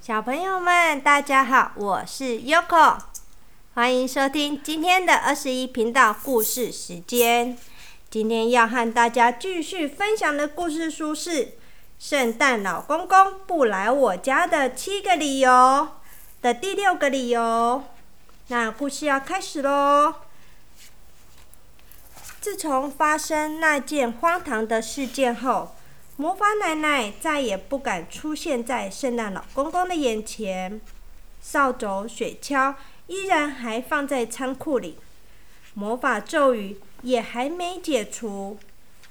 小朋友们，大家好，我是 Yoko，欢迎收听今天的二十一频道故事时间。今天要和大家继续分享的故事书是《圣诞老公公不来我家的七个理由》的第六个理由。那故事要开始喽！自从发生那件荒唐的事件后，魔法奶奶再也不敢出现在圣诞老公公的眼前。扫帚、雪橇依然还放在仓库里，魔法咒语也还没解除。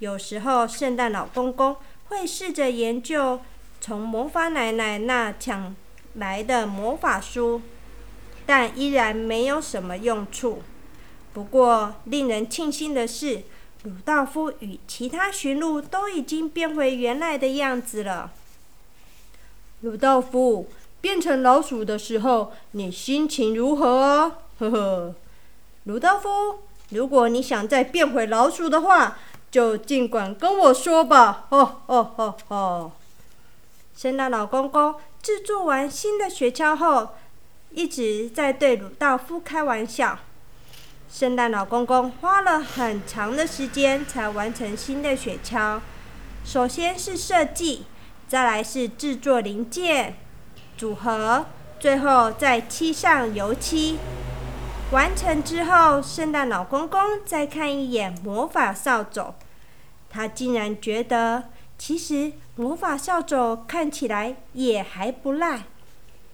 有时候，圣诞老公公会试着研究从魔法奶奶那抢来的魔法书，但依然没有什么用处。不过，令人庆幸的是。鲁道夫与其他驯鹿都已经变回原来的样子了。鲁道夫变成老鼠的时候，你心情如何？呵呵。鲁道夫，如果你想再变回老鼠的话，就尽管跟我说吧。哦哦哦哦。圣诞老公公制作完新的雪橇后，一直在对鲁道夫开玩笑。圣诞老公公花了很长的时间才完成新的雪橇。首先是设计，再来是制作零件、组合，最后再漆上油漆。完成之后，圣诞老公公再看一眼魔法扫帚，他竟然觉得其实魔法扫帚看起来也还不赖。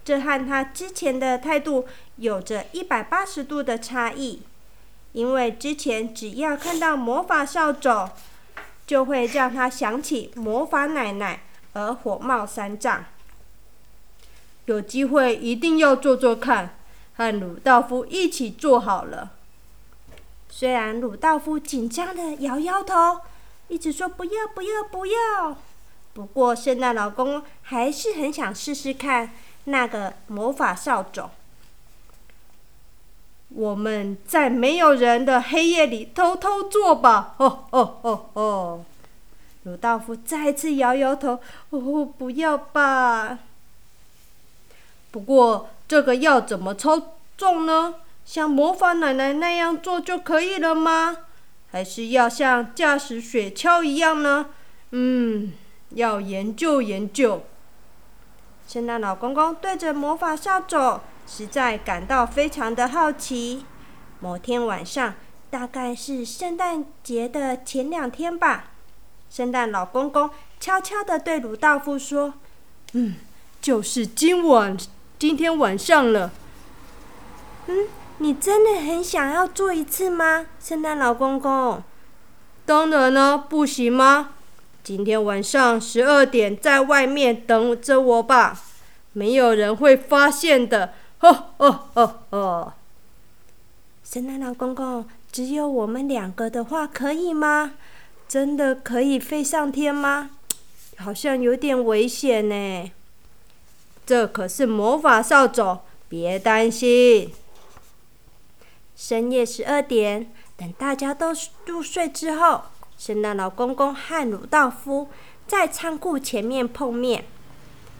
这和他之前的态度有着一百八十度的差异。因为之前只要看到魔法扫帚，就会让他想起魔法奶奶而火冒三丈。有机会一定要做做看，和鲁道夫一起做好了。虽然鲁道夫紧张的摇摇头，一直说不要不要不要，不过圣诞老公还是很想试试看那个魔法扫帚。我们在没有人的黑夜里偷偷做吧！哦哦哦哦！鲁道夫再次摇摇头：“哦，不要吧！”不过这个要怎么操纵呢？像魔法奶奶那样做就可以了吗？还是要像驾驶雪橇一样呢？嗯，要研究研究。圣诞老公公对着魔法扫帚。实在感到非常的好奇。某天晚上，大概是圣诞节的前两天吧，圣诞老公公悄悄地对鲁道夫说：“嗯，就是今晚，今天晚上了。”“嗯，你真的很想要做一次吗，圣诞老公公？”“当然了，不行吗？今天晚上十二点，在外面等着我吧，没有人会发现的。”哦哦哦哦！圣诞老公公，只有我们两个的话可以吗？真的可以飞上天吗？好像有点危险呢。这可是魔法扫帚，别担心。深夜十二点，等大家都入睡之后，圣诞老公公和鲁道夫在仓库前面碰面。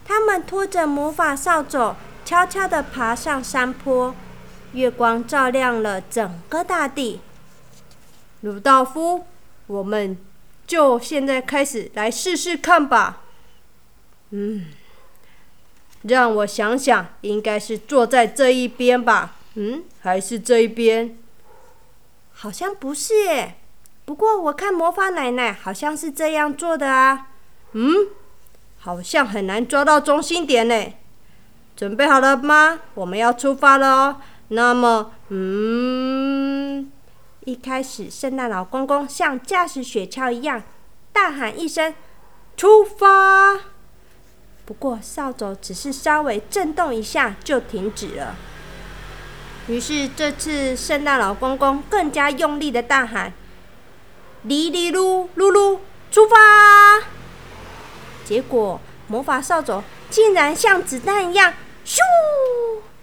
他们拖着魔法扫帚。悄悄地爬上山坡，月光照亮了整个大地。鲁道夫，我们就现在开始来试试看吧。嗯，让我想想，应该是坐在这一边吧？嗯，还是这一边？好像不是耶。不过我看魔法奶奶好像是这样做的啊。嗯，好像很难抓到中心点呢。准备好了吗？我们要出发了哦。那么，嗯，一开始，圣诞老公公像驾驶雪橇一样大喊一声“出发”，不过扫帚只是稍微震动一下就停止了。于是这次，圣诞老公公更加用力的大喊：“哩哩噜噜噜，出发！”结果，魔法扫帚竟然像子弹一样。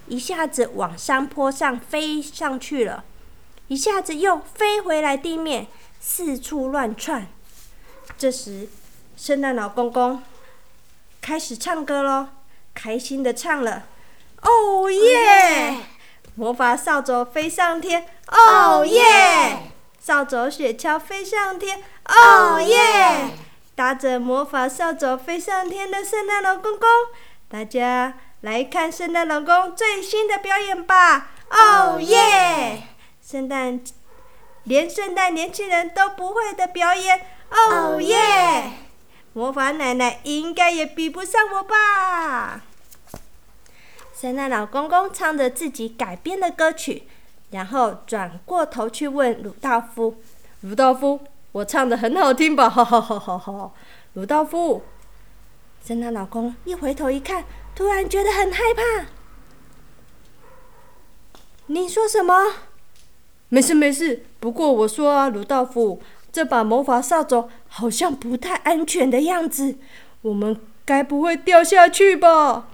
一下子往山坡上飞上去了，一下子又飞回来地面，四处乱窜。这时，圣诞老公公开始唱歌喽：“开心的唱了：“哦耶！魔法扫帚飞上天，哦耶！扫帚雪橇飞上天，哦耶！搭着魔法扫帚飞上天的圣诞老公公，大家来看圣诞老公最新的表演吧！哦耶！圣诞连圣诞年轻人都不会的表演，哦耶！魔法奶奶应该也比不上我吧？圣诞老公公唱着自己改编的歌曲，然后转过头去问鲁道夫：“鲁道夫，我唱的很好听吧？”哈哈哈哈哈！鲁道夫，圣诞老公一回头一看，突然觉得很害怕。你说什么？没事没事，不过我说啊，鲁道夫。这把魔法扫帚好像不太安全的样子，我们该不会掉下去吧？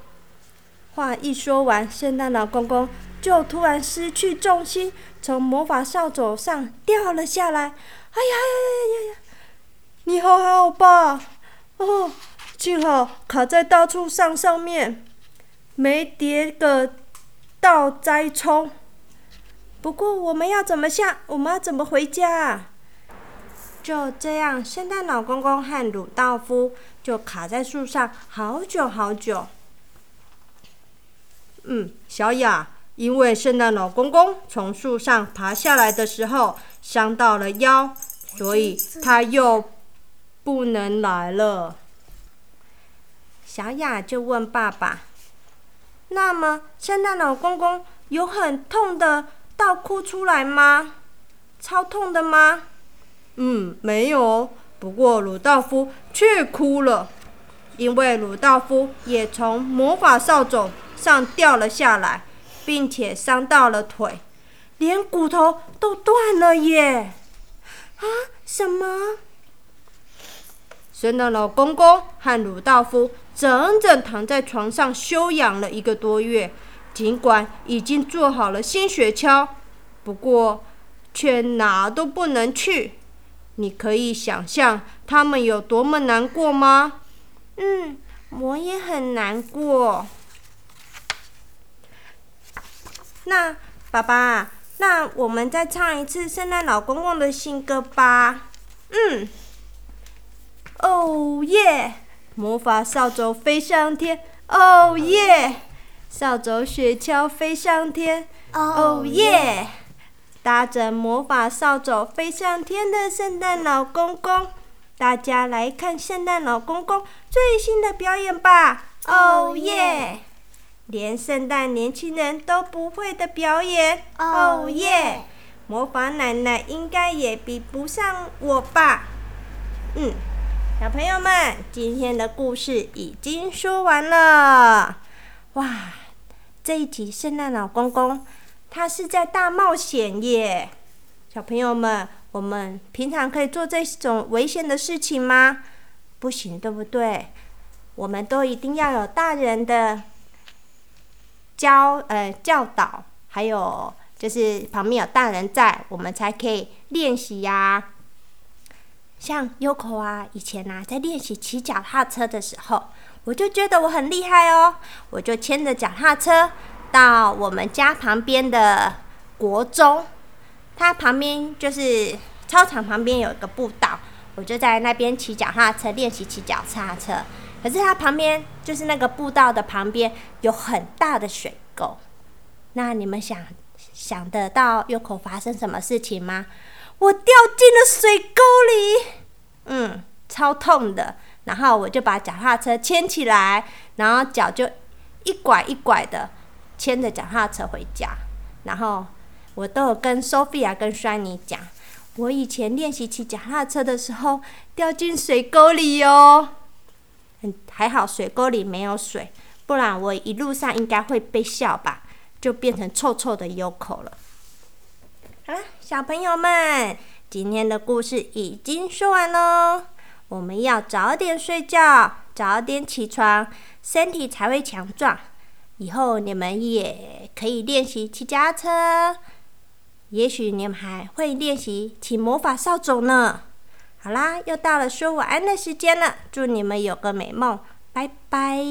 话一说完，圣诞老公公就突然失去重心，从魔法扫帚上掉了下来。哎呀呀呀呀呀！你好好吧？哦，幸好卡在大树上上面，没跌个倒栽葱。不过我们要怎么下？我们要怎么回家？就这样，圣诞老公公和鲁道夫就卡在树上好久好久。嗯，小雅，因为圣诞老公公从树上爬下来的时候伤到了腰，所以他又不能来了。小雅就问爸爸：“那么，圣诞老公公有很痛的到哭出来吗？超痛的吗？”嗯，没有。不过鲁道夫却哭了，因为鲁道夫也从魔法扫帚上掉了下来，并且伤到了腿，连骨头都断了耶！啊？什么？圣诞老公公和鲁道夫整整躺在床上休养了一个多月，尽管已经做好了新雪橇，不过却哪都不能去。你可以想象他们有多么难过吗？嗯，我也很难过。那爸爸，那我们再唱一次圣诞老公公的新歌吧。嗯。哦耶！魔法扫帚飞上天。哦耶！扫帚雪橇飞上天。哦耶！搭着魔法扫帚飞上天的圣诞老公公，大家来看圣诞老公公最新的表演吧！哦耶！连圣诞年轻人都不会的表演！哦耶！魔法奶奶应该也比不上我吧？嗯，小朋友们，今天的故事已经说完了。哇，这一集圣诞老公公。他是在大冒险耶，小朋友们，我们平常可以做这种危险的事情吗？不行，对不对？我们都一定要有大人的教呃教导，还有就是旁边有大人在，我们才可以练习呀。像 Yoko 啊，以前啊在练习骑脚踏车的时候，我就觉得我很厉害哦，我就牵着脚踏车。到我们家旁边的国中，它旁边就是操场旁边有一个步道，我就在那边骑脚踏车练习骑脚踏车。可是它旁边就是那个步道的旁边有很大的水沟，那你们想想得到有口发生什么事情吗？我掉进了水沟里，嗯，超痛的。然后我就把脚踏车牵起来，然后脚就一拐一拐的。牵着脚踏车回家，然后我都有跟 Sophia 跟 Shiny 讲，我以前练习骑脚踏车的时候掉进水沟里哦，还好水沟里没有水，不然我一路上应该会被笑吧，就变成臭臭的 Yoko 了。小朋友们，今天的故事已经说完喽，我们要早点睡觉，早点起床，身体才会强壮。以后你们也可以练习骑脚车，也许你们还会练习骑魔法扫帚呢。好啦，又到了说晚安的时间了，祝你们有个美梦，拜拜。